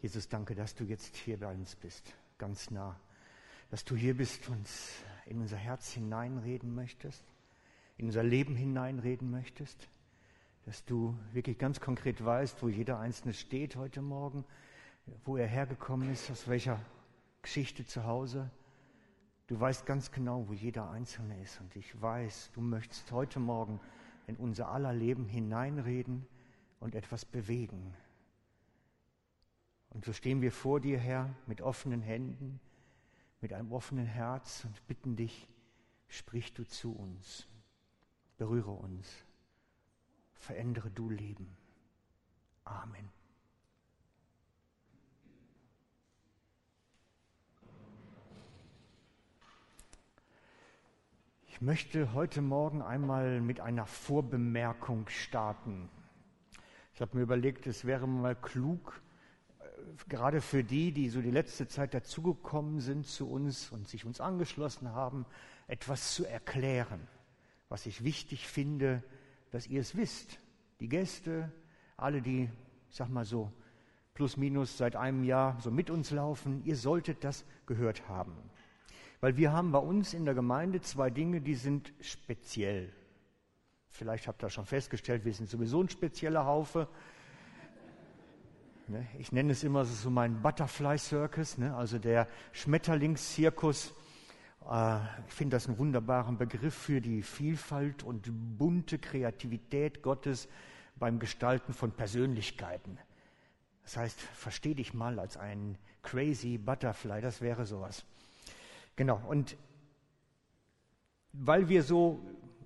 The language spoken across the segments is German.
Jesus, danke, dass du jetzt hier bei uns bist, ganz nah. Dass du hier bist, uns in unser Herz hineinreden möchtest, in unser Leben hineinreden möchtest. Dass du wirklich ganz konkret weißt, wo jeder Einzelne steht heute Morgen, wo er hergekommen ist, aus welcher Geschichte zu Hause. Du weißt ganz genau, wo jeder Einzelne ist. Und ich weiß, du möchtest heute Morgen in unser aller Leben hineinreden und etwas bewegen. Und so stehen wir vor dir, Herr, mit offenen Händen, mit einem offenen Herz und bitten dich, sprich du zu uns, berühre uns, verändere du Leben. Amen. Ich möchte heute Morgen einmal mit einer Vorbemerkung starten. Ich habe mir überlegt, es wäre mal klug, gerade für die, die so die letzte Zeit dazugekommen sind zu uns und sich uns angeschlossen haben, etwas zu erklären, was ich wichtig finde, dass ihr es wisst. Die Gäste, alle, die, ich sag mal so, plus minus seit einem Jahr so mit uns laufen, ihr solltet das gehört haben. Weil wir haben bei uns in der Gemeinde zwei Dinge, die sind speziell. Vielleicht habt ihr schon festgestellt, wir sind sowieso ein spezieller Haufe. Ne? Ich nenne es immer so mein Butterfly Circus, ne? also der Schmetterlingszirkus. Äh, ich finde das einen wunderbaren Begriff für die Vielfalt und bunte Kreativität Gottes beim Gestalten von Persönlichkeiten. Das heißt, versteh dich mal als ein crazy Butterfly, das wäre sowas. Genau, und weil wir so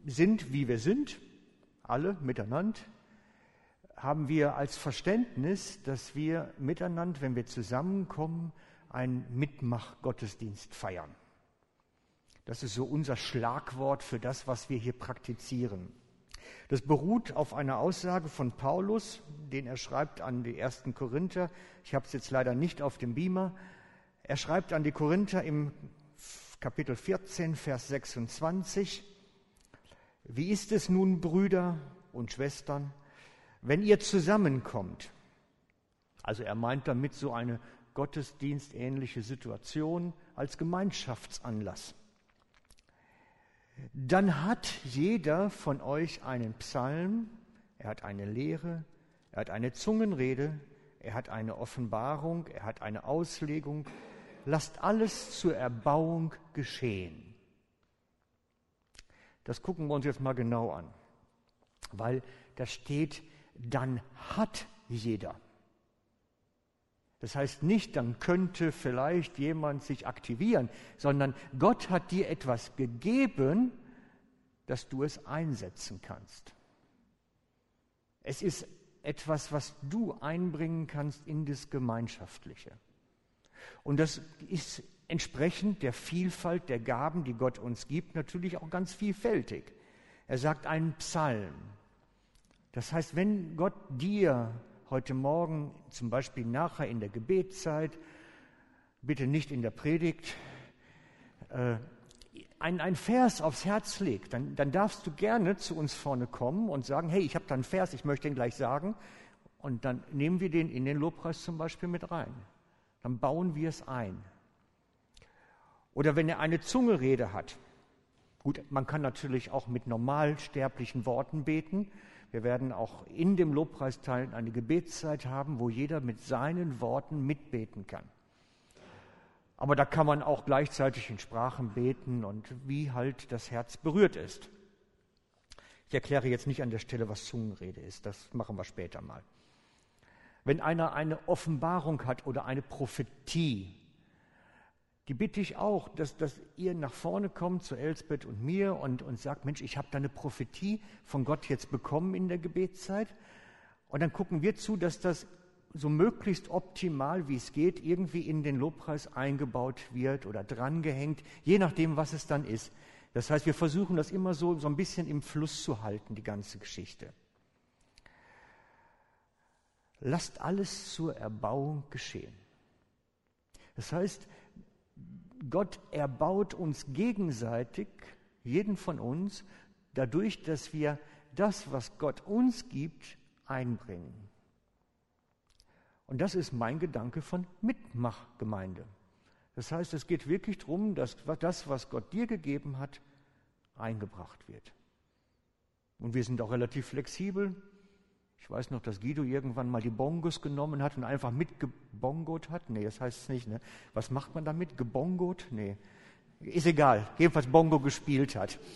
sind, wie wir sind, alle miteinander, haben wir als Verständnis, dass wir miteinander, wenn wir zusammenkommen, einen Mitmach-Gottesdienst feiern. Das ist so unser Schlagwort für das, was wir hier praktizieren. Das beruht auf einer Aussage von Paulus, den er schreibt an die ersten Korinther. Ich habe es jetzt leider nicht auf dem Beamer. Er schreibt an die Korinther im Kapitel 14, Vers 26. Wie ist es nun, Brüder und Schwestern? Wenn ihr zusammenkommt, also er meint damit so eine gottesdienstähnliche Situation als Gemeinschaftsanlass, dann hat jeder von euch einen Psalm, er hat eine Lehre, er hat eine Zungenrede, er hat eine Offenbarung, er hat eine Auslegung. Lasst alles zur Erbauung geschehen. Das gucken wir uns jetzt mal genau an, weil da steht dann hat jeder. Das heißt nicht, dann könnte vielleicht jemand sich aktivieren, sondern Gott hat dir etwas gegeben, dass du es einsetzen kannst. Es ist etwas, was du einbringen kannst in das Gemeinschaftliche. Und das ist entsprechend der Vielfalt der Gaben, die Gott uns gibt, natürlich auch ganz vielfältig. Er sagt einen Psalm, das heißt, wenn Gott dir heute Morgen, zum Beispiel nachher in der Gebetszeit, bitte nicht in der Predigt, äh, ein, ein Vers aufs Herz legt, dann, dann darfst du gerne zu uns vorne kommen und sagen, hey, ich habe da einen Vers, ich möchte den gleich sagen. Und dann nehmen wir den in den Lobpreis zum Beispiel mit rein. Dann bauen wir es ein. Oder wenn er eine Zungerede hat. Gut, man kann natürlich auch mit normalsterblichen Worten beten. Wir werden auch in dem Lobpreisteil eine Gebetszeit haben, wo jeder mit seinen Worten mitbeten kann. Aber da kann man auch gleichzeitig in Sprachen beten und wie halt das Herz berührt ist. Ich erkläre jetzt nicht an der Stelle, was Zungenrede ist. Das machen wir später mal. Wenn einer eine Offenbarung hat oder eine Prophetie, die bitte ich auch, dass, dass ihr nach vorne kommt zu Elsbeth und mir und, und sagt, Mensch, ich habe da eine Prophetie von Gott jetzt bekommen in der Gebetszeit. Und dann gucken wir zu, dass das so möglichst optimal, wie es geht, irgendwie in den Lobpreis eingebaut wird oder drangehängt, je nachdem, was es dann ist. Das heißt, wir versuchen das immer so, so ein bisschen im Fluss zu halten, die ganze Geschichte. Lasst alles zur Erbauung geschehen. Das heißt, Gott erbaut uns gegenseitig, jeden von uns, dadurch, dass wir das, was Gott uns gibt, einbringen. Und das ist mein Gedanke von Mitmachgemeinde. Das heißt, es geht wirklich darum, dass das, was Gott dir gegeben hat, eingebracht wird. Und wir sind auch relativ flexibel. Ich weiß noch, dass Guido irgendwann mal die Bongos genommen hat und einfach mitgebongot hat. Nee, das heißt es nicht. Ne? Was macht man damit? Gebongot? Nee. Ist egal. Jedenfalls Bongo gespielt hat.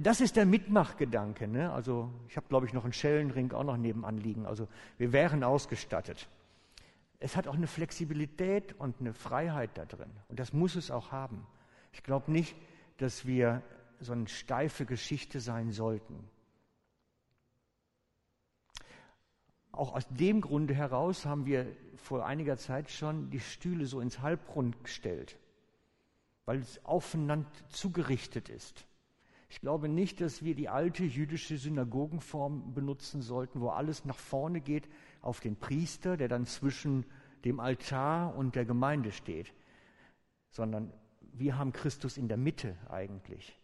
Das ist der Mitmachgedanke. Ne? Also ich habe, glaube ich, noch einen Schellenring auch noch nebenan liegen. Also wir wären ausgestattet. Es hat auch eine Flexibilität und eine Freiheit da drin. Und das muss es auch haben. Ich glaube nicht, dass wir so eine steife Geschichte sein sollten. Auch aus dem Grunde heraus haben wir vor einiger Zeit schon die Stühle so ins Halbrund gestellt, weil es aufeinander zugerichtet ist. Ich glaube nicht, dass wir die alte jüdische Synagogenform benutzen sollten, wo alles nach vorne geht auf den Priester, der dann zwischen dem Altar und der Gemeinde steht, sondern wir haben Christus in der Mitte eigentlich.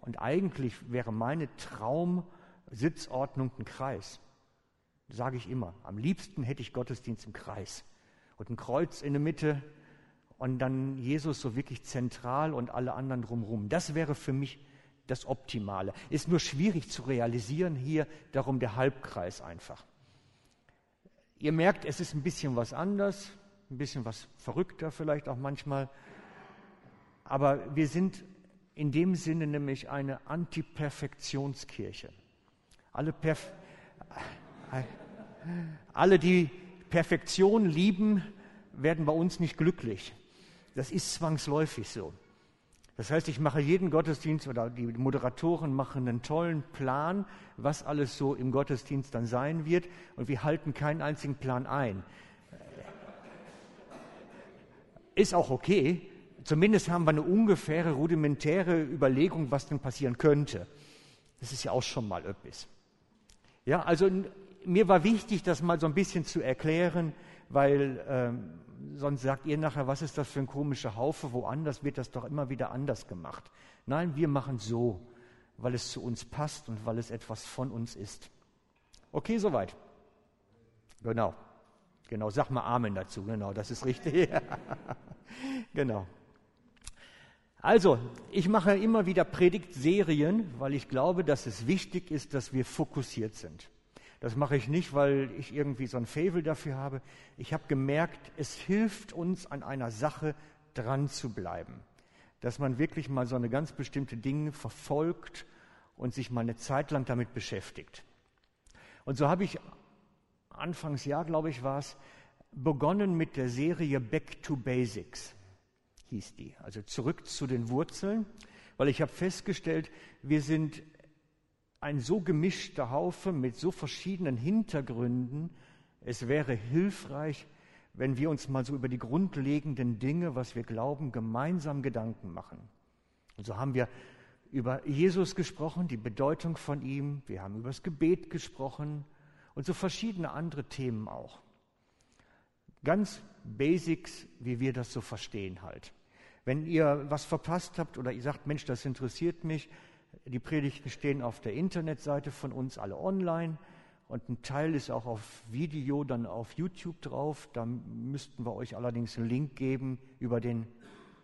Und eigentlich wäre meine Traumsitzordnung ein Kreis. Sage ich immer. Am liebsten hätte ich Gottesdienst im Kreis. Und ein Kreuz in der Mitte und dann Jesus so wirklich zentral und alle anderen drumherum. Das wäre für mich das Optimale. Ist nur schwierig zu realisieren hier, darum der Halbkreis einfach. Ihr merkt, es ist ein bisschen was anders, ein bisschen was verrückter vielleicht auch manchmal. Aber wir sind in dem Sinne nämlich eine Antiperfektionskirche. Alle, Perf alle, die Perfektion lieben, werden bei uns nicht glücklich. Das ist zwangsläufig so. Das heißt, ich mache jeden Gottesdienst oder die Moderatoren machen einen tollen Plan, was alles so im Gottesdienst dann sein wird und wir halten keinen einzigen Plan ein. Ist auch okay, zumindest haben wir eine ungefähre, rudimentäre Überlegung, was denn passieren könnte. Das ist ja auch schon mal etwas. Ja, also mir war wichtig, das mal so ein bisschen zu erklären, weil ähm, sonst sagt ihr nachher, was ist das für ein komischer Haufe, woanders wird das doch immer wieder anders gemacht. Nein, wir machen so, weil es zu uns passt und weil es etwas von uns ist. Okay, soweit. Genau. Genau, sag mal Amen dazu. Genau, das ist richtig. genau. Also, ich mache immer wieder Predigtserien, weil ich glaube, dass es wichtig ist, dass wir fokussiert sind. Das mache ich nicht, weil ich irgendwie so ein Favel dafür habe. Ich habe gemerkt, es hilft uns, an einer Sache dran zu bleiben. Dass man wirklich mal so eine ganz bestimmte Dinge verfolgt und sich mal eine Zeit lang damit beschäftigt. Und so habe ich Anfangsjahr, glaube ich, war es, begonnen mit der Serie Back to Basics hieß die. Also zurück zu den Wurzeln, weil ich habe festgestellt, wir sind ein so gemischter Haufe mit so verschiedenen Hintergründen. Es wäre hilfreich, wenn wir uns mal so über die grundlegenden Dinge, was wir glauben, gemeinsam Gedanken machen. Und so haben wir über Jesus gesprochen, die Bedeutung von ihm, wir haben über das Gebet gesprochen und so verschiedene andere Themen auch. Ganz Basics, wie wir das so verstehen halt. Wenn ihr was verpasst habt oder ihr sagt, Mensch, das interessiert mich, die Predigten stehen auf der Internetseite von uns alle online und ein Teil ist auch auf Video dann auf YouTube drauf. Da müssten wir euch allerdings einen Link geben. Über den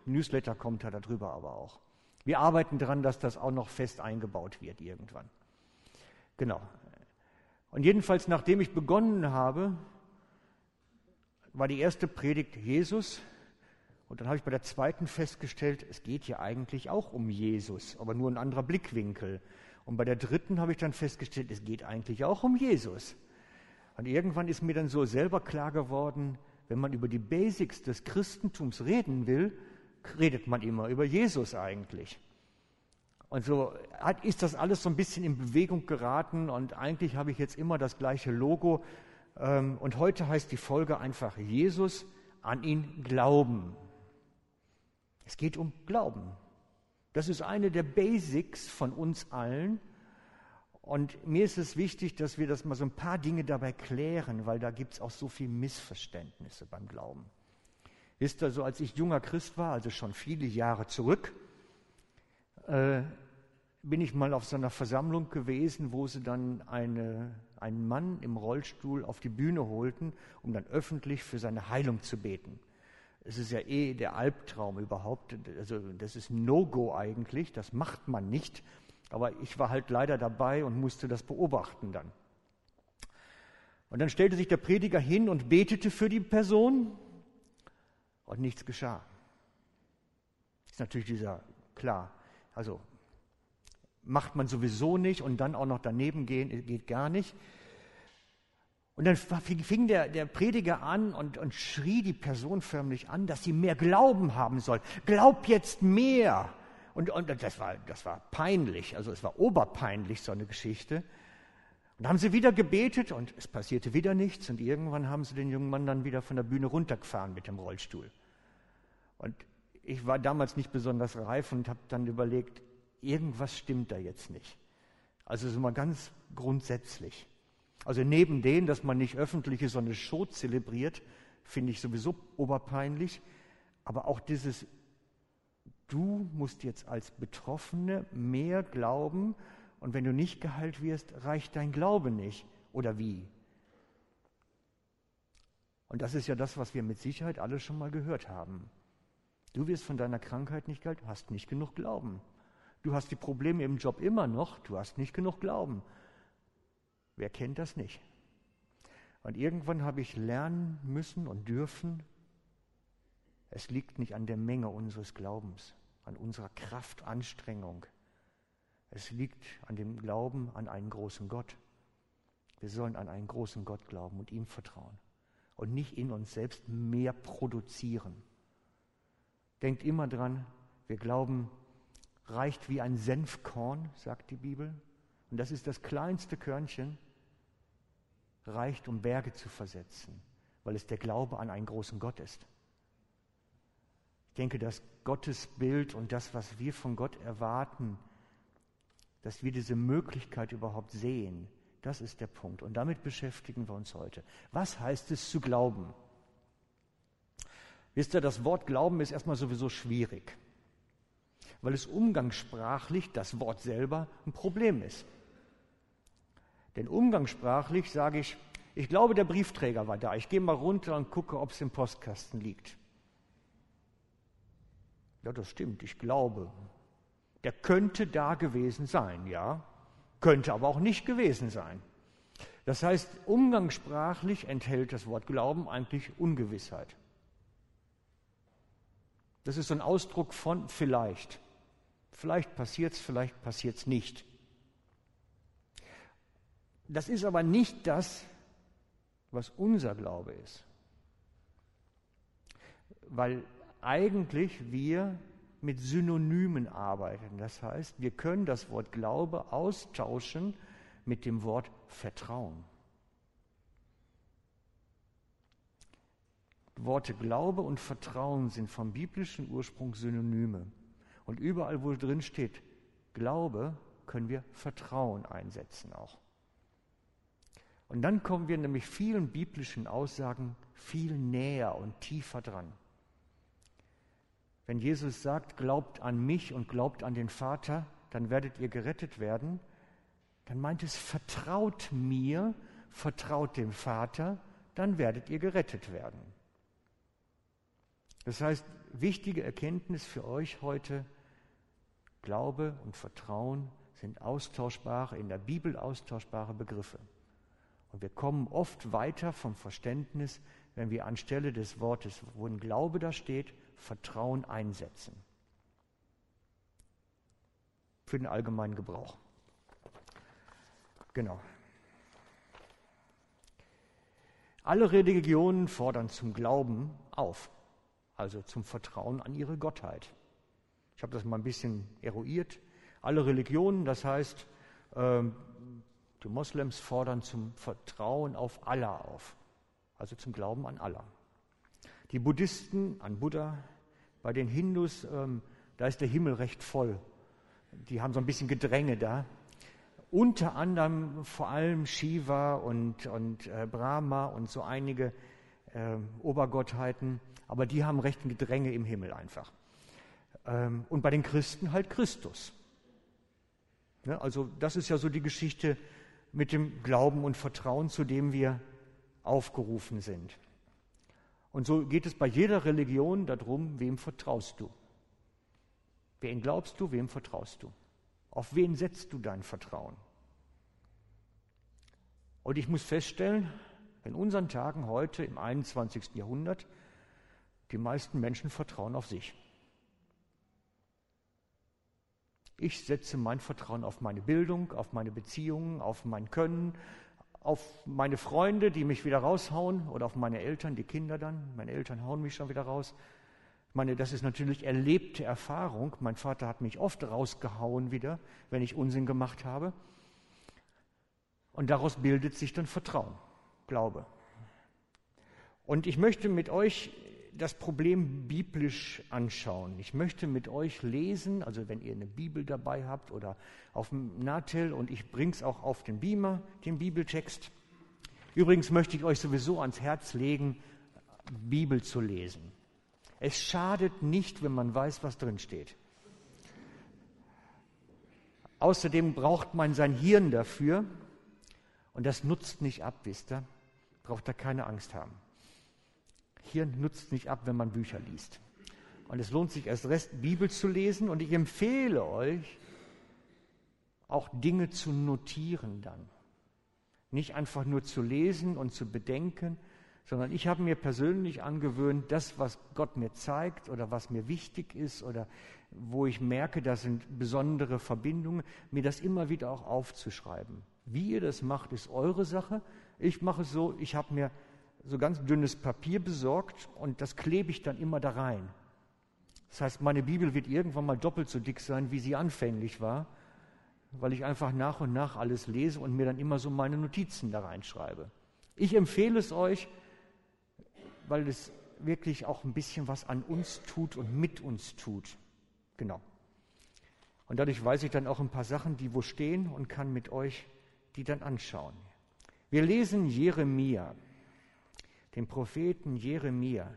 Newsletter kommt er darüber aber auch. Wir arbeiten daran, dass das auch noch fest eingebaut wird irgendwann. Genau. Und jedenfalls, nachdem ich begonnen habe, war die erste Predigt Jesus. Und dann habe ich bei der zweiten festgestellt, es geht ja eigentlich auch um Jesus, aber nur ein anderer Blickwinkel. Und bei der dritten habe ich dann festgestellt, es geht eigentlich auch um Jesus. Und irgendwann ist mir dann so selber klar geworden, wenn man über die Basics des Christentums reden will, redet man immer über Jesus eigentlich. Und so ist das alles so ein bisschen in Bewegung geraten und eigentlich habe ich jetzt immer das gleiche Logo. Ähm, und heute heißt die Folge einfach Jesus an ihn glauben. Es geht um Glauben. Das ist eine der Basics von uns allen. Und mir ist es wichtig, dass wir das mal so ein paar Dinge dabei klären, weil da gibt es auch so viele Missverständnisse beim Glauben. Wisst ihr, so als ich junger Christ war, also schon viele Jahre zurück, äh, bin ich mal auf so einer Versammlung gewesen, wo sie dann eine, einen Mann im Rollstuhl auf die Bühne holten, um dann öffentlich für seine Heilung zu beten. Es ist ja eh der Albtraum überhaupt. Also das ist No-Go eigentlich, das macht man nicht. Aber ich war halt leider dabei und musste das beobachten dann. Und dann stellte sich der Prediger hin und betete für die Person und nichts geschah. Ist natürlich dieser, klar, also macht man sowieso nicht und dann auch noch daneben gehen, geht gar nicht. Und dann fing der, der Prediger an und, und schrie die Person förmlich an, dass sie mehr Glauben haben soll. Glaub jetzt mehr. Und, und das, war, das war peinlich, also es war oberpeinlich, so eine Geschichte. Und haben sie wieder gebetet und es passierte wieder nichts und irgendwann haben sie den jungen Mann dann wieder von der Bühne runtergefahren mit dem Rollstuhl. Und ich war damals nicht besonders reif und habe dann überlegt, irgendwas stimmt da jetzt nicht. Also so mal ganz grundsätzlich. Also neben dem, dass man nicht öffentlich so eine Show zelebriert, finde ich sowieso oberpeinlich, aber auch dieses, du musst jetzt als Betroffene mehr glauben und wenn du nicht geheilt wirst, reicht dein Glaube nicht. Oder wie? Und das ist ja das, was wir mit Sicherheit alle schon mal gehört haben. Du wirst von deiner Krankheit nicht geheilt, hast nicht genug Glauben. Du hast die Probleme im Job immer noch, du hast nicht genug Glauben. Wer kennt das nicht? Und irgendwann habe ich lernen müssen und dürfen, es liegt nicht an der Menge unseres Glaubens, an unserer Kraftanstrengung. Es liegt an dem Glauben an einen großen Gott. Wir sollen an einen großen Gott glauben und ihm vertrauen und nicht in uns selbst mehr produzieren. Denkt immer dran, wir glauben reicht wie ein Senfkorn, sagt die Bibel. Und das ist das kleinste Körnchen, reicht, um Berge zu versetzen, weil es der Glaube an einen großen Gott ist. Ich denke, das Gottesbild und das, was wir von Gott erwarten, dass wir diese Möglichkeit überhaupt sehen, das ist der Punkt. Und damit beschäftigen wir uns heute. Was heißt es zu glauben? Wisst ihr, das Wort Glauben ist erstmal sowieso schwierig weil es umgangssprachlich, das Wort selber, ein Problem ist. Denn umgangssprachlich sage ich, ich glaube, der Briefträger war da. Ich gehe mal runter und gucke, ob es im Postkasten liegt. Ja, das stimmt, ich glaube. Der könnte da gewesen sein, ja. Könnte aber auch nicht gewesen sein. Das heißt, umgangssprachlich enthält das Wort Glauben eigentlich Ungewissheit. Das ist so ein Ausdruck von vielleicht. Vielleicht passiert es, vielleicht passiert es nicht. Das ist aber nicht das, was unser Glaube ist. Weil eigentlich wir mit Synonymen arbeiten. Das heißt, wir können das Wort Glaube austauschen mit dem Wort Vertrauen. Worte Glaube und Vertrauen sind vom biblischen Ursprung Synonyme. Und überall, wo drin steht Glaube, können wir Vertrauen einsetzen auch. Und dann kommen wir nämlich vielen biblischen Aussagen viel näher und tiefer dran. Wenn Jesus sagt, glaubt an mich und glaubt an den Vater, dann werdet ihr gerettet werden, dann meint es, vertraut mir, vertraut dem Vater, dann werdet ihr gerettet werden. Das heißt, wichtige Erkenntnis für euch heute, Glaube und Vertrauen sind austauschbare, in der Bibel austauschbare Begriffe. Und wir kommen oft weiter vom Verständnis, wenn wir anstelle des Wortes, wo ein Glaube da steht, Vertrauen einsetzen. Für den allgemeinen Gebrauch. Genau. Alle Religionen fordern zum Glauben auf also zum Vertrauen an ihre Gottheit. Ich habe das mal ein bisschen eruiert. Alle Religionen, das heißt, ähm, die Moslems fordern zum Vertrauen auf Allah auf, also zum Glauben an Allah. Die Buddhisten an Buddha, bei den Hindus, ähm, da ist der Himmel recht voll. Die haben so ein bisschen Gedränge da. Unter anderem vor allem Shiva und, und äh, Brahma und so einige äh, Obergottheiten, aber die haben recht ein Gedränge im Himmel einfach. Ähm, und bei den Christen halt Christus. Ja, also das ist ja so die Geschichte, mit dem Glauben und Vertrauen, zu dem wir aufgerufen sind. Und so geht es bei jeder Religion darum, wem vertraust du? Wen glaubst du, wem vertraust du? Auf wen setzt du dein Vertrauen? Und ich muss feststellen, in unseren Tagen heute im 21. Jahrhundert, die meisten Menschen vertrauen auf sich. Ich setze mein Vertrauen auf meine Bildung, auf meine Beziehungen, auf mein Können, auf meine Freunde, die mich wieder raushauen, oder auf meine Eltern, die Kinder dann. Meine Eltern hauen mich schon wieder raus. Ich meine, das ist natürlich erlebte Erfahrung. Mein Vater hat mich oft rausgehauen wieder, wenn ich Unsinn gemacht habe. Und daraus bildet sich dann Vertrauen, Glaube. Und ich möchte mit euch das Problem biblisch anschauen. Ich möchte mit euch lesen, also wenn ihr eine Bibel dabei habt oder auf dem Natel und ich bringe es auch auf den Beamer, den Bibeltext. Übrigens möchte ich euch sowieso ans Herz legen, Bibel zu lesen. Es schadet nicht, wenn man weiß, was drin steht. Außerdem braucht man sein Hirn dafür und das nutzt nicht ab, wisst ihr? Braucht da keine Angst haben. Hirn nutzt nicht ab, wenn man Bücher liest. Und es lohnt sich erst Rest, Bibel zu lesen. Und ich empfehle euch, auch Dinge zu notieren dann. Nicht einfach nur zu lesen und zu bedenken, sondern ich habe mir persönlich angewöhnt, das, was Gott mir zeigt oder was mir wichtig ist oder wo ich merke, das sind besondere Verbindungen, mir das immer wieder auch aufzuschreiben. Wie ihr das macht, ist eure Sache. Ich mache es so, ich habe mir so ganz dünnes Papier besorgt und das klebe ich dann immer da rein. Das heißt, meine Bibel wird irgendwann mal doppelt so dick sein, wie sie anfänglich war, weil ich einfach nach und nach alles lese und mir dann immer so meine Notizen da reinschreibe. Ich empfehle es euch, weil es wirklich auch ein bisschen was an uns tut und mit uns tut. Genau. Und dadurch weiß ich dann auch ein paar Sachen, die wo stehen und kann mit euch die dann anschauen. Wir lesen Jeremia den Propheten Jeremia.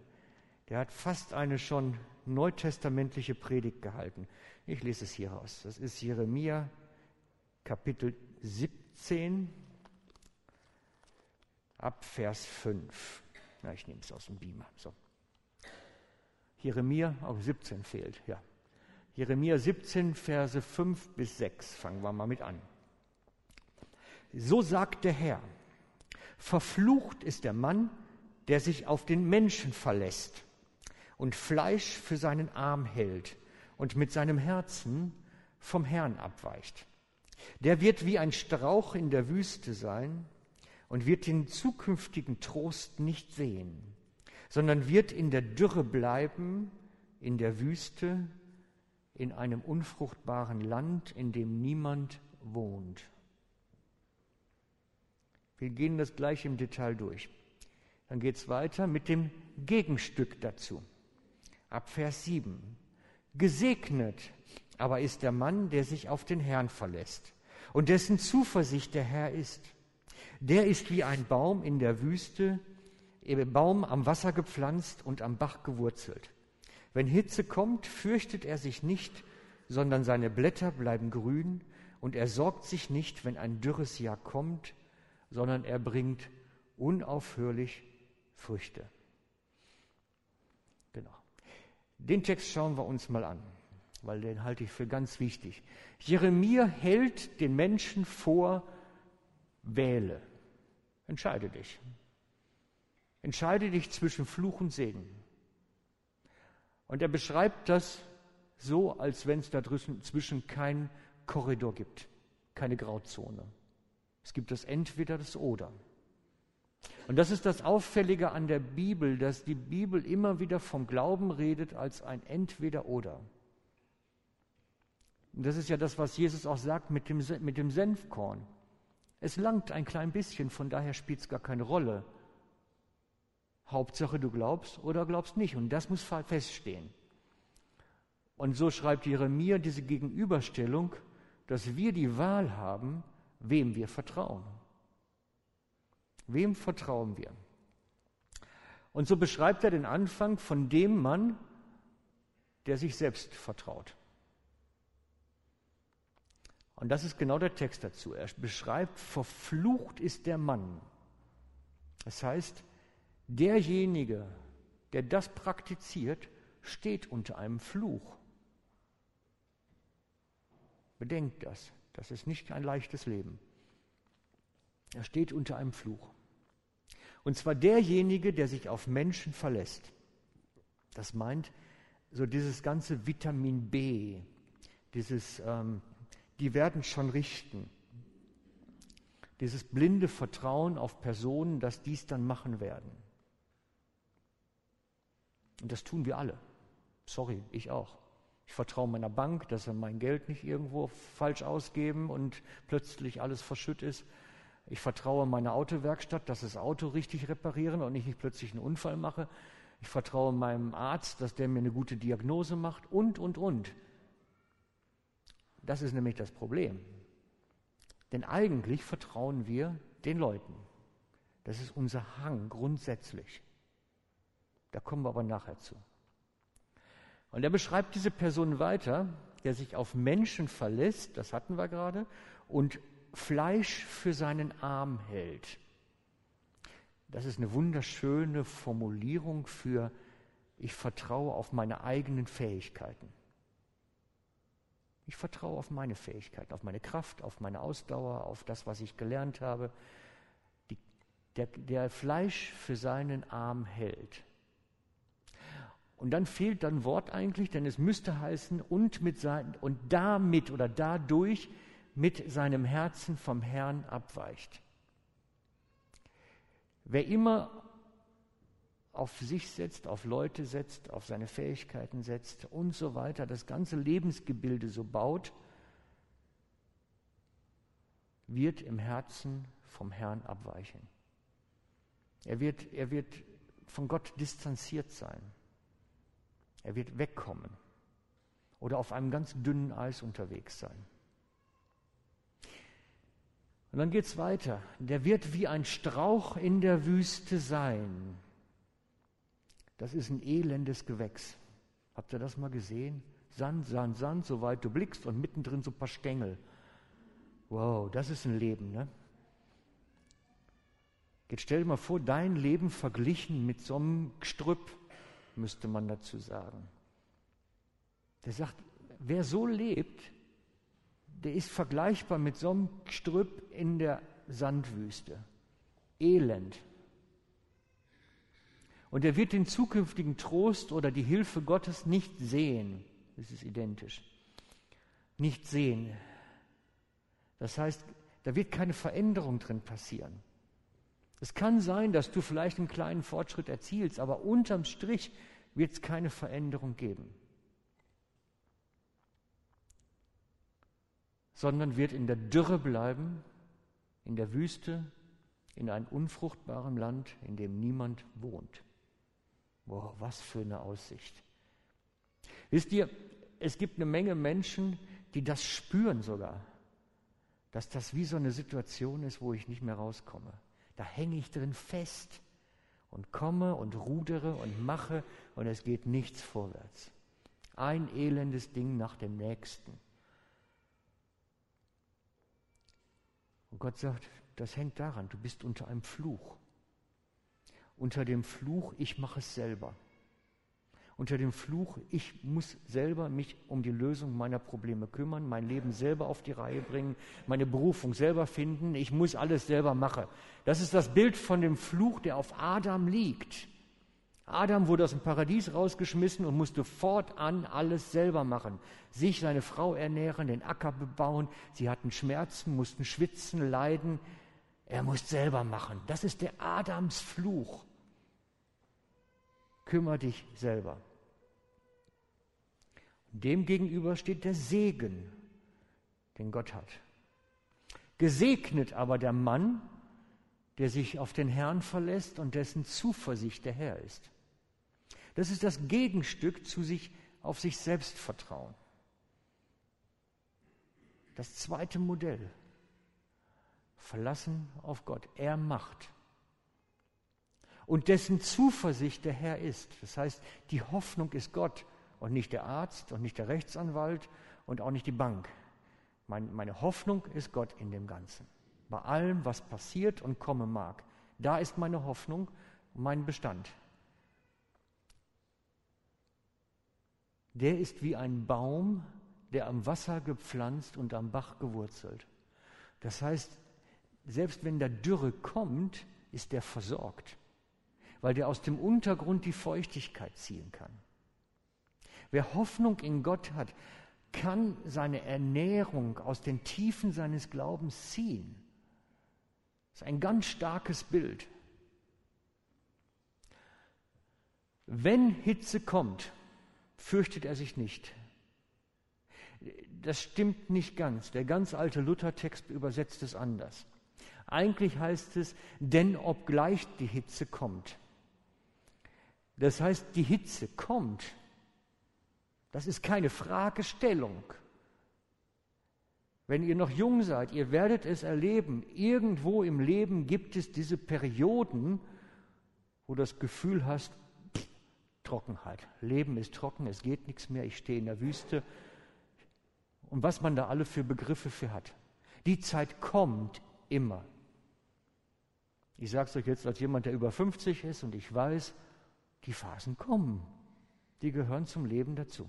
Der hat fast eine schon neutestamentliche Predigt gehalten. Ich lese es hier raus. Das ist Jeremia Kapitel 17 ab Vers 5. Na, ich nehme es aus dem Beamer. So. Jeremia, auch 17 fehlt, ja. Jeremia 17, Verse 5 bis 6. Fangen wir mal mit an. So sagt der Herr, verflucht ist der Mann, der sich auf den Menschen verlässt und Fleisch für seinen Arm hält und mit seinem Herzen vom Herrn abweicht. Der wird wie ein Strauch in der Wüste sein und wird den zukünftigen Trost nicht sehen, sondern wird in der Dürre bleiben, in der Wüste, in einem unfruchtbaren Land, in dem niemand wohnt. Wir gehen das gleich im Detail durch. Dann geht es weiter mit dem Gegenstück dazu. Ab Vers 7. Gesegnet aber ist der Mann, der sich auf den Herrn verlässt und dessen Zuversicht der Herr ist. Der ist wie ein Baum in der Wüste, ein Baum am Wasser gepflanzt und am Bach gewurzelt. Wenn Hitze kommt, fürchtet er sich nicht, sondern seine Blätter bleiben grün und er sorgt sich nicht, wenn ein dürres Jahr kommt, sondern er bringt unaufhörlich Früchte. Genau. Den Text schauen wir uns mal an, weil den halte ich für ganz wichtig. Jeremia hält den Menschen vor, wähle. Entscheide dich. Entscheide dich zwischen Fluch und Segen. Und er beschreibt das so, als wenn es da zwischen keinen Korridor gibt, keine Grauzone. Es gibt das Entweder, das Oder. Und das ist das Auffällige an der Bibel, dass die Bibel immer wieder vom Glauben redet als ein Entweder-Oder. Und das ist ja das, was Jesus auch sagt mit dem, mit dem Senfkorn. Es langt ein klein bisschen, von daher spielt es gar keine Rolle. Hauptsache, du glaubst oder glaubst nicht. Und das muss feststehen. Und so schreibt Jeremia diese Gegenüberstellung, dass wir die Wahl haben, wem wir vertrauen. Wem vertrauen wir? Und so beschreibt er den Anfang von dem Mann, der sich selbst vertraut. Und das ist genau der Text dazu. Er beschreibt, verflucht ist der Mann. Das heißt, derjenige, der das praktiziert, steht unter einem Fluch. Bedenkt das. Das ist nicht ein leichtes Leben. Er steht unter einem Fluch. Und zwar derjenige, der sich auf Menschen verlässt. Das meint so dieses ganze Vitamin B, dieses, ähm, die werden schon richten. Dieses blinde Vertrauen auf Personen, dass dies dann machen werden. Und das tun wir alle. Sorry, ich auch. Ich vertraue meiner Bank, dass sie mein Geld nicht irgendwo falsch ausgeben und plötzlich alles verschütt ist. Ich vertraue meiner Autowerkstatt, dass das Auto richtig reparieren und ich nicht plötzlich einen Unfall mache. Ich vertraue meinem Arzt, dass der mir eine gute Diagnose macht und, und, und. Das ist nämlich das Problem. Denn eigentlich vertrauen wir den Leuten. Das ist unser Hang grundsätzlich. Da kommen wir aber nachher zu. Und er beschreibt diese Person weiter, der sich auf Menschen verlässt, das hatten wir gerade, und Fleisch für seinen Arm hält. Das ist eine wunderschöne Formulierung für ich vertraue auf meine eigenen Fähigkeiten. Ich vertraue auf meine Fähigkeiten, auf meine Kraft, auf meine Ausdauer, auf das, was ich gelernt habe. Die, der, der Fleisch für seinen Arm hält. Und dann fehlt dann Wort eigentlich, denn es müsste heißen, und, mit sein, und damit oder dadurch mit seinem Herzen vom Herrn abweicht. Wer immer auf sich setzt, auf Leute setzt, auf seine Fähigkeiten setzt und so weiter, das ganze Lebensgebilde so baut, wird im Herzen vom Herrn abweichen. Er wird, er wird von Gott distanziert sein. Er wird wegkommen oder auf einem ganz dünnen Eis unterwegs sein. Und dann geht es weiter. Der wird wie ein Strauch in der Wüste sein. Das ist ein elendes Gewächs. Habt ihr das mal gesehen? Sand, Sand, Sand, soweit du blickst und mittendrin so ein paar Stängel. Wow, das ist ein Leben, ne? Jetzt stell dir mal vor, dein Leben verglichen mit so einem Gestrüpp müsste man dazu sagen. Der sagt, wer so lebt, der ist vergleichbar mit so einem Strüpp in der Sandwüste. Elend. Und er wird den zukünftigen Trost oder die Hilfe Gottes nicht sehen. Das ist identisch. Nicht sehen. Das heißt, da wird keine Veränderung drin passieren. Es kann sein, dass du vielleicht einen kleinen Fortschritt erzielst, aber unterm Strich wird es keine Veränderung geben. Sondern wird in der Dürre bleiben, in der Wüste, in einem unfruchtbaren Land, in dem niemand wohnt. Boah, was für eine Aussicht. Wisst ihr, es gibt eine Menge Menschen, die das spüren sogar, dass das wie so eine Situation ist, wo ich nicht mehr rauskomme. Da hänge ich drin fest und komme und rudere und mache und es geht nichts vorwärts. Ein elendes Ding nach dem nächsten. Und Gott sagt, das hängt daran, du bist unter einem Fluch. Unter dem Fluch, ich mache es selber unter dem Fluch, ich muss selber mich um die Lösung meiner Probleme kümmern, mein Leben selber auf die Reihe bringen, meine Berufung selber finden, ich muss alles selber machen. Das ist das Bild von dem Fluch, der auf Adam liegt. Adam wurde aus dem Paradies rausgeschmissen und musste fortan alles selber machen. Sich, seine Frau ernähren, den Acker bebauen. Sie hatten Schmerzen, mussten schwitzen, leiden. Er muss selber machen. Das ist der Adams Fluch kümmere dich selber. Demgegenüber steht der Segen, den Gott hat. Gesegnet aber der Mann, der sich auf den Herrn verlässt und dessen Zuversicht der Herr ist. Das ist das Gegenstück zu sich auf sich selbst vertrauen. Das zweite Modell. Verlassen auf Gott. Er macht und dessen Zuversicht der Herr ist. Das heißt, die Hoffnung ist Gott und nicht der Arzt und nicht der Rechtsanwalt und auch nicht die Bank. Mein, meine Hoffnung ist Gott in dem Ganzen. Bei allem, was passiert und kommen mag. Da ist meine Hoffnung und mein Bestand. Der ist wie ein Baum, der am Wasser gepflanzt und am Bach gewurzelt. Das heißt, selbst wenn der Dürre kommt, ist der versorgt, weil der aus dem Untergrund die Feuchtigkeit ziehen kann. Wer Hoffnung in Gott hat, kann seine Ernährung aus den Tiefen seines Glaubens ziehen. Das ist ein ganz starkes Bild. Wenn Hitze kommt, fürchtet er sich nicht. Das stimmt nicht ganz. Der ganz alte Luthertext übersetzt es anders. Eigentlich heißt es, denn obgleich die Hitze kommt. Das heißt, die Hitze kommt. Das ist keine Fragestellung. Wenn ihr noch jung seid, ihr werdet es erleben, irgendwo im Leben gibt es diese Perioden, wo das Gefühl hast, Trockenheit. Leben ist trocken, es geht nichts mehr, ich stehe in der Wüste. Und was man da alle für Begriffe für hat. Die Zeit kommt immer. Ich sage es euch jetzt als jemand, der über 50 ist und ich weiß, die Phasen kommen. Die gehören zum Leben dazu.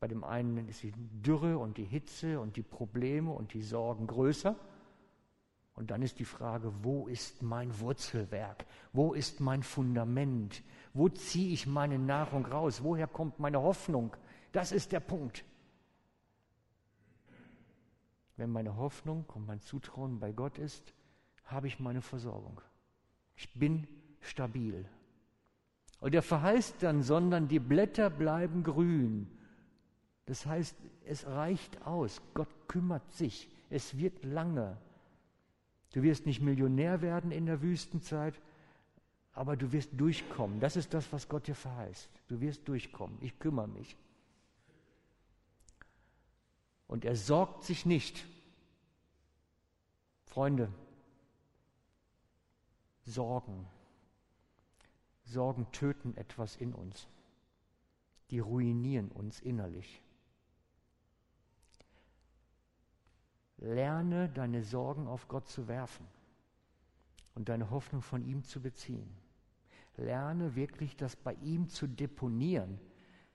Bei dem einen ist die Dürre und die Hitze und die Probleme und die Sorgen größer. Und dann ist die Frage, wo ist mein Wurzelwerk? Wo ist mein Fundament? Wo ziehe ich meine Nahrung raus? Woher kommt meine Hoffnung? Das ist der Punkt. Wenn meine Hoffnung und mein Zutrauen bei Gott ist, habe ich meine Versorgung. Ich bin stabil. Und er verheißt dann, sondern die Blätter bleiben grün. Das heißt, es reicht aus. Gott kümmert sich. Es wird lange. Du wirst nicht Millionär werden in der Wüstenzeit, aber du wirst durchkommen. Das ist das, was Gott dir verheißt. Du wirst durchkommen. Ich kümmere mich. Und er sorgt sich nicht. Freunde, Sorgen. Sorgen töten etwas in uns. Die ruinieren uns innerlich. Lerne deine Sorgen auf Gott zu werfen und deine Hoffnung von ihm zu beziehen. Lerne wirklich das bei ihm zu deponieren.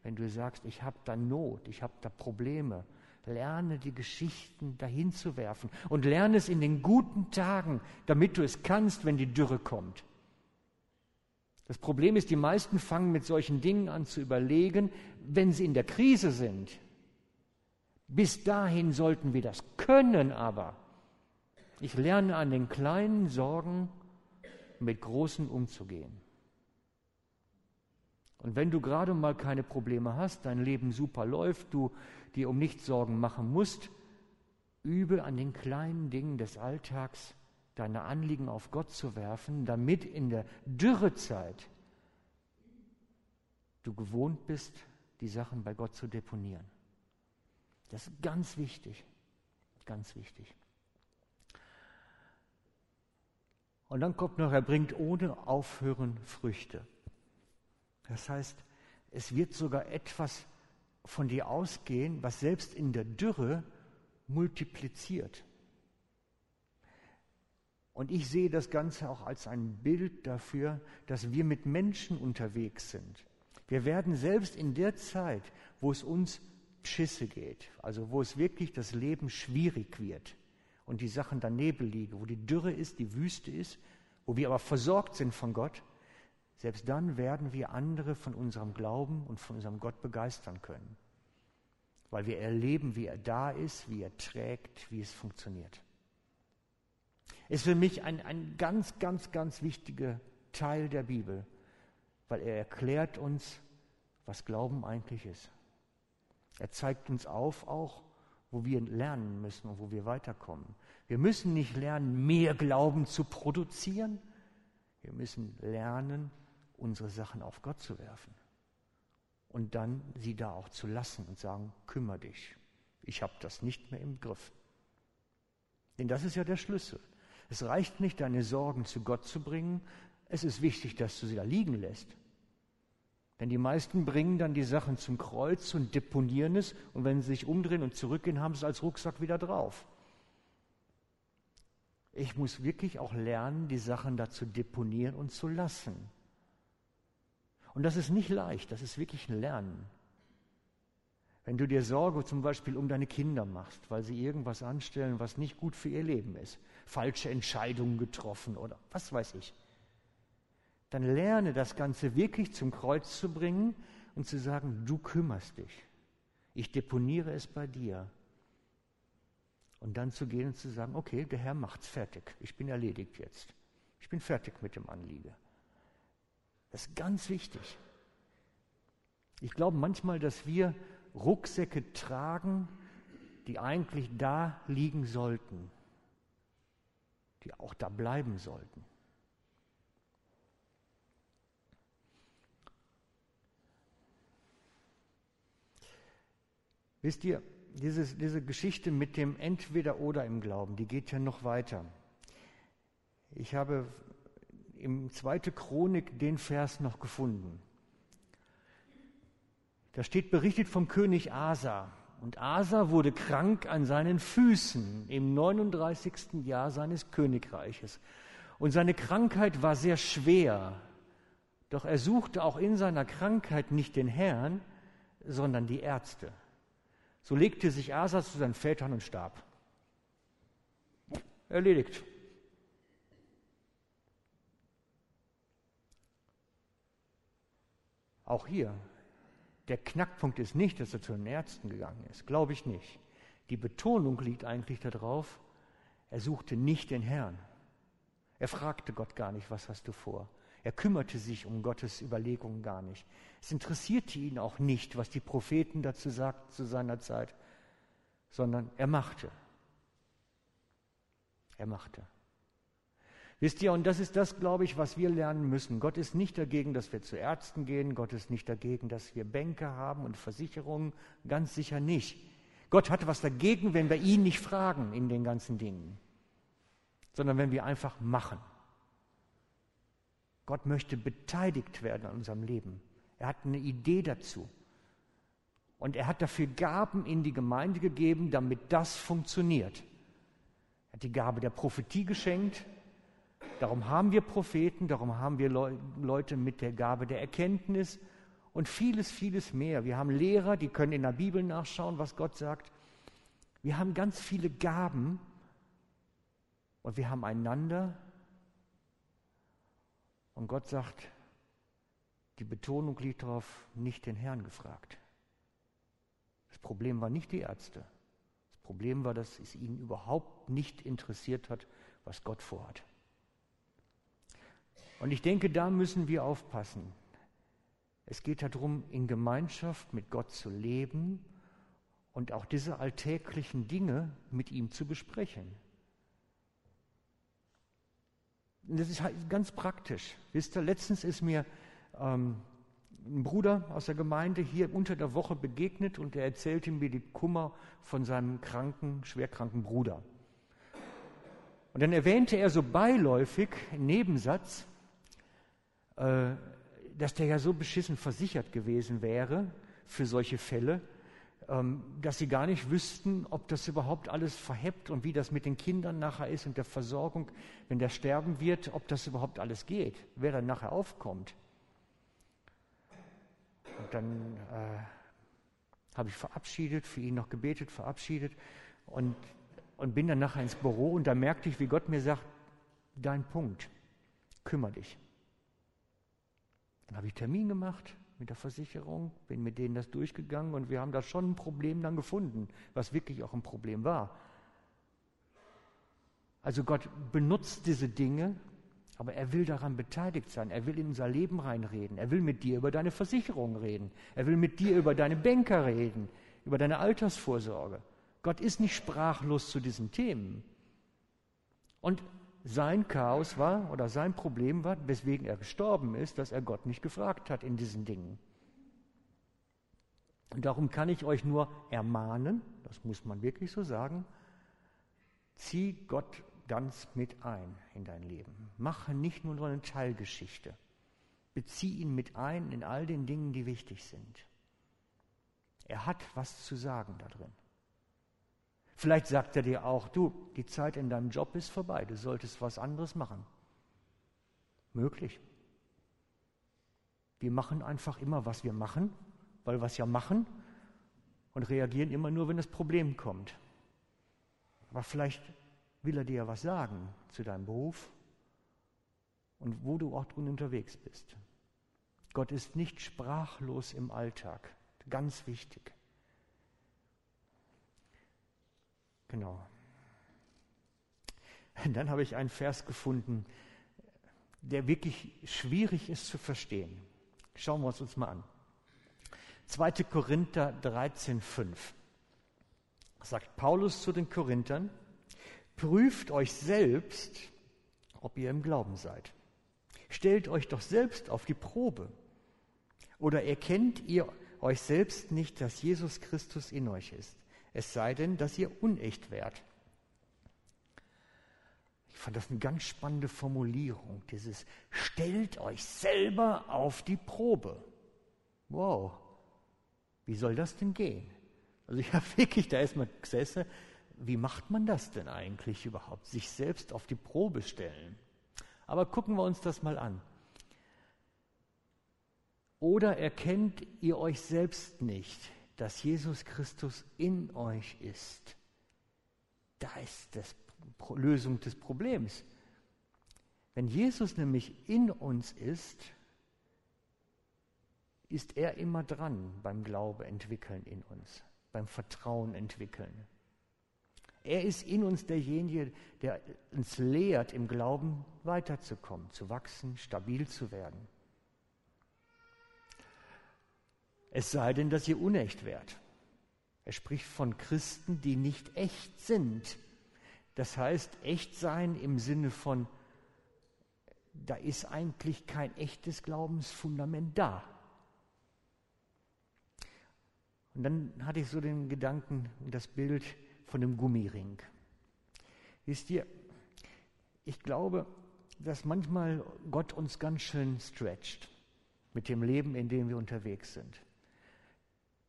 Wenn du sagst, ich habe da Not, ich habe da Probleme, lerne die Geschichten dahin zu werfen und lerne es in den guten Tagen, damit du es kannst, wenn die Dürre kommt. Das Problem ist, die meisten fangen mit solchen Dingen an zu überlegen, wenn sie in der Krise sind. Bis dahin sollten wir das können, aber ich lerne an den kleinen Sorgen mit großen umzugehen. Und wenn du gerade mal keine Probleme hast, dein Leben super läuft, du dir um nichts Sorgen machen musst, übe an den kleinen Dingen des Alltags deine Anliegen auf Gott zu werfen, damit in der Dürrezeit du gewohnt bist, die Sachen bei Gott zu deponieren. Das ist ganz wichtig, ganz wichtig. Und dann kommt noch, er bringt ohne Aufhören Früchte. Das heißt, es wird sogar etwas von dir ausgehen, was selbst in der Dürre multipliziert. Und ich sehe das Ganze auch als ein Bild dafür, dass wir mit Menschen unterwegs sind. Wir werden selbst in der Zeit, wo es uns Schisse geht, also wo es wirklich das Leben schwierig wird und die Sachen daneben liegen, wo die Dürre ist, die Wüste ist, wo wir aber versorgt sind von Gott, selbst dann werden wir andere von unserem Glauben und von unserem Gott begeistern können, weil wir erleben, wie er da ist, wie er trägt, wie es funktioniert. Ist für mich ein, ein ganz, ganz, ganz wichtiger Teil der Bibel, weil er erklärt uns, was Glauben eigentlich ist. Er zeigt uns auf auch, wo wir lernen müssen und wo wir weiterkommen. Wir müssen nicht lernen, mehr Glauben zu produzieren. Wir müssen lernen, unsere Sachen auf Gott zu werfen und dann sie da auch zu lassen und sagen, kümmere dich. Ich habe das nicht mehr im Griff. Denn das ist ja der Schlüssel. Es reicht nicht, deine Sorgen zu Gott zu bringen. Es ist wichtig, dass du sie da liegen lässt. Denn die meisten bringen dann die Sachen zum Kreuz und deponieren es und wenn sie sich umdrehen und zurückgehen, haben sie es als Rucksack wieder drauf. Ich muss wirklich auch lernen, die Sachen da zu deponieren und zu lassen. Und das ist nicht leicht, das ist wirklich ein Lernen. Wenn du dir Sorge zum Beispiel um deine Kinder machst, weil sie irgendwas anstellen, was nicht gut für ihr Leben ist, falsche Entscheidungen getroffen oder was weiß ich, dann lerne das Ganze wirklich zum Kreuz zu bringen und zu sagen, du kümmerst dich. Ich deponiere es bei dir. Und dann zu gehen und zu sagen, okay, der Herr macht's fertig. Ich bin erledigt jetzt. Ich bin fertig mit dem Anliegen. Das ist ganz wichtig. Ich glaube manchmal, dass wir Rucksäcke tragen, die eigentlich da liegen sollten, die auch da bleiben sollten. Wisst ihr, dieses, diese Geschichte mit dem Entweder-Oder im Glauben, die geht ja noch weiter. Ich habe im 2. Chronik den Vers noch gefunden. Da steht berichtet vom König Asa. Und Asa wurde krank an seinen Füßen im 39. Jahr seines Königreiches. Und seine Krankheit war sehr schwer. Doch er suchte auch in seiner Krankheit nicht den Herrn, sondern die Ärzte. So legte sich Asa zu seinen Vätern und starb. Erledigt. Auch hier, der Knackpunkt ist nicht, dass er zu den Ärzten gegangen ist, glaube ich nicht. Die Betonung liegt eigentlich darauf, er suchte nicht den Herrn. Er fragte Gott gar nicht, was hast du vor? Er kümmerte sich um Gottes Überlegungen gar nicht. Es interessierte ihn auch nicht, was die Propheten dazu sagten zu seiner Zeit, sondern er machte. Er machte. Wisst ihr, und das ist das, glaube ich, was wir lernen müssen. Gott ist nicht dagegen, dass wir zu Ärzten gehen. Gott ist nicht dagegen, dass wir Bänke haben und Versicherungen. Ganz sicher nicht. Gott hat was dagegen, wenn wir ihn nicht fragen in den ganzen Dingen, sondern wenn wir einfach machen. Gott möchte beteiligt werden an unserem Leben. Er hat eine Idee dazu. Und er hat dafür Gaben in die Gemeinde gegeben, damit das funktioniert. Er hat die Gabe der Prophetie geschenkt, Darum haben wir Propheten, darum haben wir Leute mit der Gabe der Erkenntnis und vieles, vieles mehr. Wir haben Lehrer, die können in der Bibel nachschauen, was Gott sagt. Wir haben ganz viele Gaben und wir haben einander. Und Gott sagt, die Betonung liegt darauf, nicht den Herrn gefragt. Das Problem war nicht die Ärzte. Das Problem war, dass es ihn überhaupt nicht interessiert hat, was Gott vorhat. Und ich denke, da müssen wir aufpassen. Es geht darum, in Gemeinschaft mit Gott zu leben und auch diese alltäglichen Dinge mit ihm zu besprechen. Das ist halt ganz praktisch. Wisst ihr, letztens ist mir ähm, ein Bruder aus der Gemeinde hier unter der Woche begegnet und er erzählte mir die Kummer von seinem kranken, schwerkranken Bruder. Und dann erwähnte er so beiläufig Nebensatz, äh, dass der ja so beschissen versichert gewesen wäre für solche Fälle, ähm, dass sie gar nicht wüssten, ob das überhaupt alles verhebt und wie das mit den Kindern nachher ist und der Versorgung, wenn der sterben wird, ob das überhaupt alles geht, wer dann nachher aufkommt. Und dann äh, habe ich verabschiedet, für ihn noch gebetet, verabschiedet und, und bin dann nachher ins Büro und da merkte ich, wie Gott mir sagt, dein Punkt, kümmere dich. Dann habe ich Termin gemacht mit der Versicherung, bin mit denen das durchgegangen und wir haben da schon ein Problem dann gefunden, was wirklich auch ein Problem war. Also Gott benutzt diese Dinge, aber er will daran beteiligt sein. Er will in unser Leben reinreden. Er will mit dir über deine Versicherung reden. Er will mit dir über deine Banker reden, über deine Altersvorsorge. Gott ist nicht sprachlos zu diesen Themen. Und sein Chaos war oder sein Problem war, weswegen er gestorben ist, dass er Gott nicht gefragt hat in diesen Dingen. Und darum kann ich euch nur ermahnen, das muss man wirklich so sagen, zieh Gott ganz mit ein in dein Leben. Mache nicht nur eine Teilgeschichte. Bezieh ihn mit ein in all den Dingen, die wichtig sind. Er hat was zu sagen da drin. Vielleicht sagt er dir auch, du, die Zeit in deinem Job ist vorbei, du solltest was anderes machen. Möglich. Wir machen einfach immer, was wir machen, weil wir es ja machen und reagieren immer nur, wenn das Problem kommt. Aber vielleicht will er dir ja was sagen zu deinem Beruf und wo du auch drin unterwegs bist. Gott ist nicht sprachlos im Alltag. Ganz wichtig. Genau. Dann habe ich einen Vers gefunden, der wirklich schwierig ist zu verstehen. Schauen wir uns uns mal an. 2. Korinther 13,5 sagt Paulus zu den Korinthern, prüft euch selbst, ob ihr im Glauben seid. Stellt euch doch selbst auf die Probe. Oder erkennt ihr euch selbst nicht, dass Jesus Christus in euch ist? Es sei denn, dass ihr unecht wärt. Ich fand das eine ganz spannende Formulierung, dieses stellt euch selber auf die Probe. Wow, wie soll das denn gehen? Also ich habe wirklich da erstmal gesessen, wie macht man das denn eigentlich überhaupt? Sich selbst auf die Probe stellen. Aber gucken wir uns das mal an. Oder erkennt ihr euch selbst nicht, dass Jesus Christus in euch ist? Da ist die Lösung des Problems. Wenn Jesus nämlich in uns ist, ist er immer dran beim Glaube entwickeln in uns, beim Vertrauen entwickeln. Er ist in uns derjenige, der uns lehrt, im Glauben weiterzukommen, zu wachsen, stabil zu werden. Es sei denn, dass ihr unecht wärt. Er spricht von Christen, die nicht echt sind. Das heißt, echt sein im Sinne von, da ist eigentlich kein echtes Glaubensfundament da. Und dann hatte ich so den Gedanken, das Bild von dem Gummiring. Wisst ihr, ich glaube, dass manchmal Gott uns ganz schön stretcht mit dem Leben, in dem wir unterwegs sind.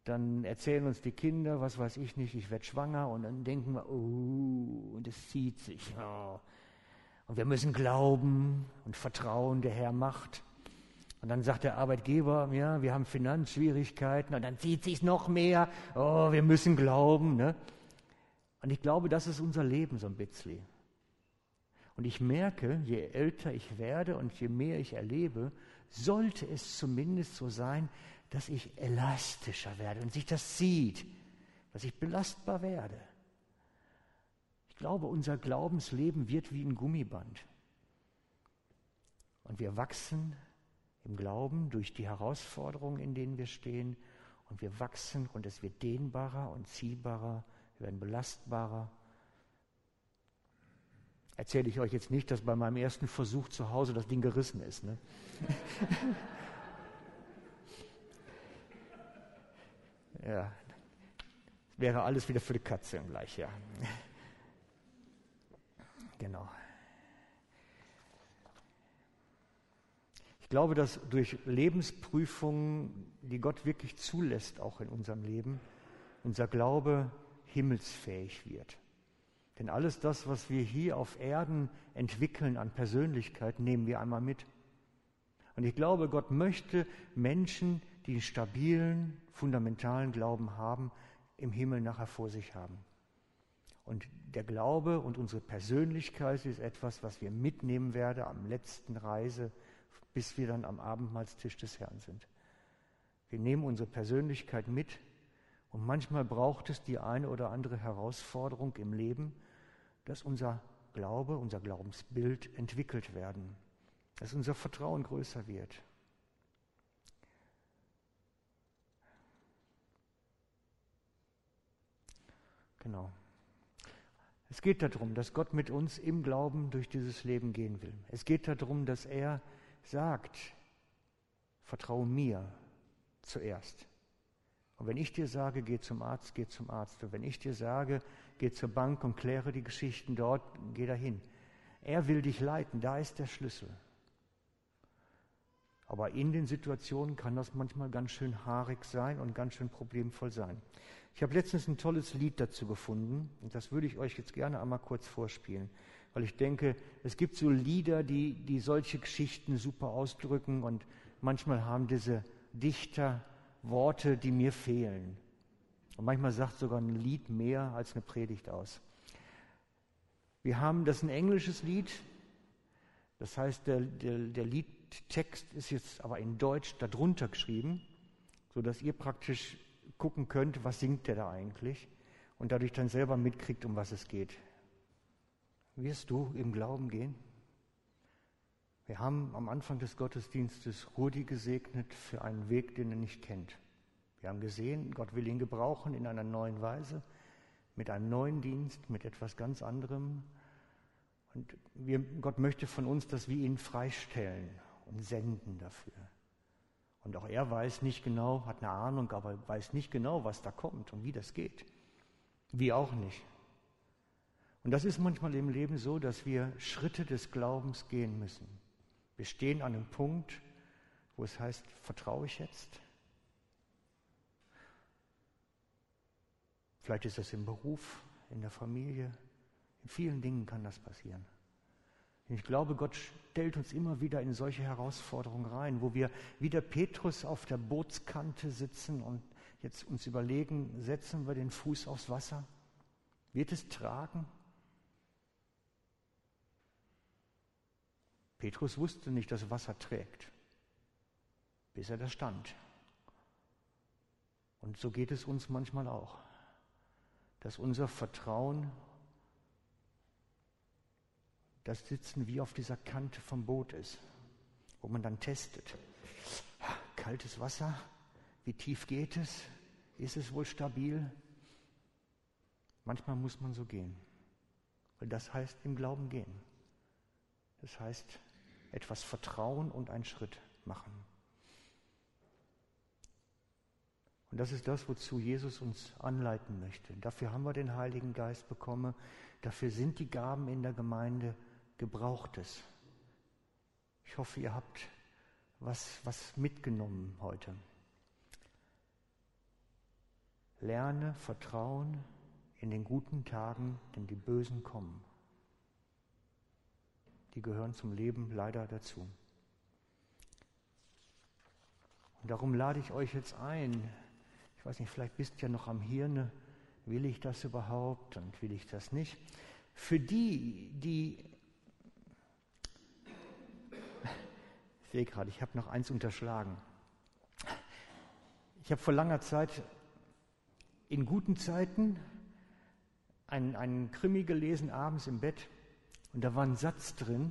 Dann erzählen uns die Kinder, was weiß ich nicht, ich werde schwanger und dann denken wir, oh, und es zieht sich. Oh. Und wir müssen glauben und vertrauen, der Herr macht. Und dann sagt der Arbeitgeber, ja, wir haben Finanzschwierigkeiten und dann zieht sich noch mehr. Oh, wir müssen glauben. Ne? Und ich glaube, das ist unser Leben so ein bisschen. Und ich merke, je älter ich werde und je mehr ich erlebe, sollte es zumindest so sein, dass ich elastischer werde und sich das sieht, dass ich belastbar werde. Ich glaube, unser Glaubensleben wird wie ein Gummiband. Und wir wachsen im Glauben durch die Herausforderungen, in denen wir stehen. Und wir wachsen und es wird dehnbarer und ziehbarer, werden belastbarer. Erzähle ich euch jetzt nicht, dass bei meinem ersten Versuch zu Hause das Ding gerissen ist. Ne? ja, wäre alles wieder für die Katze gleich, ja. genau. glaube, dass durch Lebensprüfungen, die Gott wirklich zulässt, auch in unserem Leben, unser Glaube himmelsfähig wird. Denn alles das, was wir hier auf Erden entwickeln an Persönlichkeit, nehmen wir einmal mit. Und ich glaube, Gott möchte Menschen, die einen stabilen, fundamentalen Glauben haben, im Himmel nachher vor sich haben. Und der Glaube und unsere Persönlichkeit ist etwas, was wir mitnehmen werden am letzten Reise bis wir dann am Abendmahlstisch des Herrn sind. Wir nehmen unsere Persönlichkeit mit und manchmal braucht es die eine oder andere Herausforderung im Leben, dass unser Glaube, unser Glaubensbild entwickelt werden, dass unser Vertrauen größer wird. Genau. Es geht darum, dass Gott mit uns im Glauben durch dieses Leben gehen will. Es geht darum, dass er sagt, vertraue mir zuerst. Und wenn ich dir sage, geh zum Arzt, geh zum Arzt. Und wenn ich dir sage, geh zur Bank und kläre die Geschichten dort, geh dahin. Er will dich leiten, da ist der Schlüssel. Aber in den Situationen kann das manchmal ganz schön haarig sein und ganz schön problemvoll sein. Ich habe letztens ein tolles Lied dazu gefunden und das würde ich euch jetzt gerne einmal kurz vorspielen, weil ich denke, es gibt so Lieder, die, die solche Geschichten super ausdrücken und manchmal haben diese Dichter Worte, die mir fehlen. Und manchmal sagt sogar ein Lied mehr als eine Predigt aus. Wir haben das ist ein englisches Lied, das heißt, der, der, der Liedtext ist jetzt aber in Deutsch darunter geschrieben, sodass ihr praktisch gucken könnt, was singt der da eigentlich und dadurch dann selber mitkriegt, um was es geht. Wirst du im Glauben gehen? Wir haben am Anfang des Gottesdienstes Rudi gesegnet für einen Weg, den er nicht kennt. Wir haben gesehen, Gott will ihn gebrauchen in einer neuen Weise, mit einem neuen Dienst, mit etwas ganz anderem. Und wir, Gott möchte von uns, dass wir ihn freistellen und senden dafür. Und auch er weiß nicht genau, hat eine Ahnung, aber weiß nicht genau, was da kommt und wie das geht. Wir auch nicht. Und das ist manchmal im Leben so, dass wir Schritte des Glaubens gehen müssen. Wir stehen an einem Punkt, wo es heißt, vertraue ich jetzt? Vielleicht ist das im Beruf, in der Familie. In vielen Dingen kann das passieren. Ich glaube, Gott stellt uns immer wieder in solche Herausforderungen rein, wo wir wie der Petrus auf der Bootskante sitzen und jetzt uns überlegen, setzen wir den Fuß aufs Wasser? Wird es tragen? Petrus wusste nicht, dass Wasser trägt, bis er da stand. Und so geht es uns manchmal auch dass unser Vertrauen, das Sitzen wie auf dieser Kante vom Boot ist, wo man dann testet. Kaltes Wasser, wie tief geht es? Ist es wohl stabil? Manchmal muss man so gehen, weil das heißt im Glauben gehen. Das heißt etwas vertrauen und einen Schritt machen. Und das ist das, wozu Jesus uns anleiten möchte. Dafür haben wir den Heiligen Geist bekommen. Dafür sind die Gaben in der Gemeinde gebrauchtes. Ich hoffe, ihr habt was, was mitgenommen heute. Lerne Vertrauen in den guten Tagen, denn die Bösen kommen. Die gehören zum Leben leider dazu. Und darum lade ich euch jetzt ein, ich weiß nicht, vielleicht bist ja noch am Hirne, will ich das überhaupt und will ich das nicht? Für die, die, ich sehe gerade, ich habe noch eins unterschlagen. Ich habe vor langer Zeit in guten Zeiten einen, einen Krimi gelesen, abends im Bett, und da war ein Satz drin,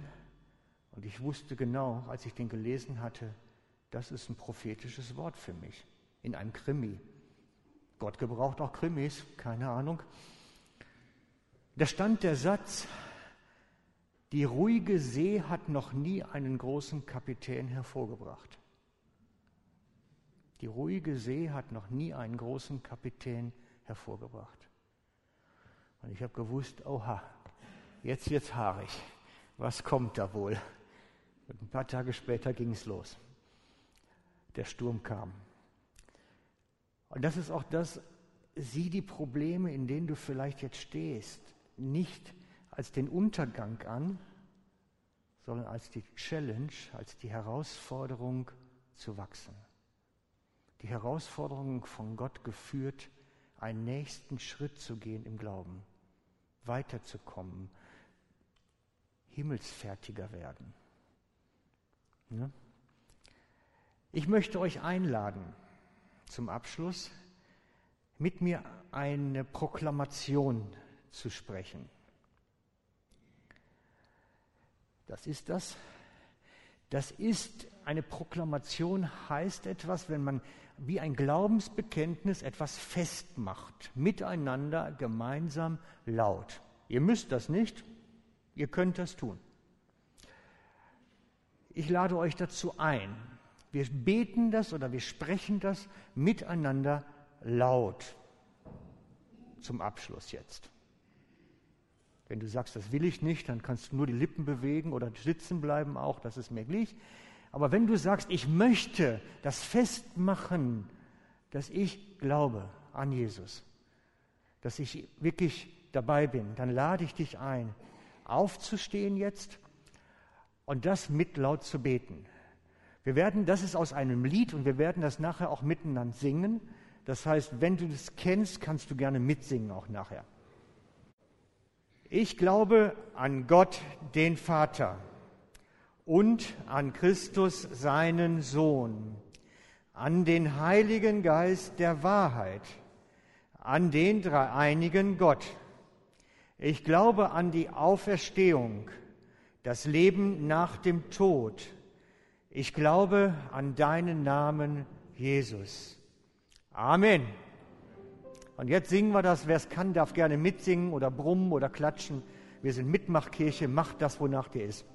und ich wusste genau, als ich den gelesen hatte, das ist ein prophetisches Wort für mich in einem Krimi. Gott gebraucht auch Krimis, keine Ahnung. Da stand der Satz, die ruhige See hat noch nie einen großen Kapitän hervorgebracht. Die ruhige See hat noch nie einen großen Kapitän hervorgebracht. Und ich habe gewusst, oha, jetzt wird's haarig. Was kommt da wohl? Ein paar Tage später ging es los. Der Sturm kam. Und das ist auch das, sieh die Probleme, in denen du vielleicht jetzt stehst, nicht als den Untergang an, sondern als die Challenge, als die Herausforderung zu wachsen. Die Herausforderung von Gott geführt, einen nächsten Schritt zu gehen im Glauben, weiterzukommen, himmelsfertiger werden. Ne? Ich möchte euch einladen, zum Abschluss mit mir eine Proklamation zu sprechen. Das ist das. Das ist eine Proklamation, heißt etwas, wenn man wie ein Glaubensbekenntnis etwas festmacht, miteinander, gemeinsam, laut. Ihr müsst das nicht, ihr könnt das tun. Ich lade euch dazu ein, wir beten das oder wir sprechen das miteinander laut. Zum Abschluss jetzt. Wenn du sagst, das will ich nicht, dann kannst du nur die Lippen bewegen oder sitzen bleiben auch, das ist mir gleich. Aber wenn du sagst, ich möchte das festmachen, dass ich glaube an Jesus, dass ich wirklich dabei bin, dann lade ich dich ein, aufzustehen jetzt und das mit laut zu beten. Wir werden, das ist aus einem Lied und wir werden das nachher auch miteinander singen. Das heißt, wenn du das kennst, kannst du gerne mitsingen auch nachher. Ich glaube an Gott, den Vater und an Christus, seinen Sohn, an den Heiligen Geist der Wahrheit, an den dreieinigen Gott. Ich glaube an die Auferstehung, das Leben nach dem Tod. Ich glaube an deinen Namen, Jesus. Amen. Und jetzt singen wir das. Wer es kann, darf gerne mitsingen oder brummen oder klatschen. Wir sind Mitmachkirche. Macht das, wonach dir ist.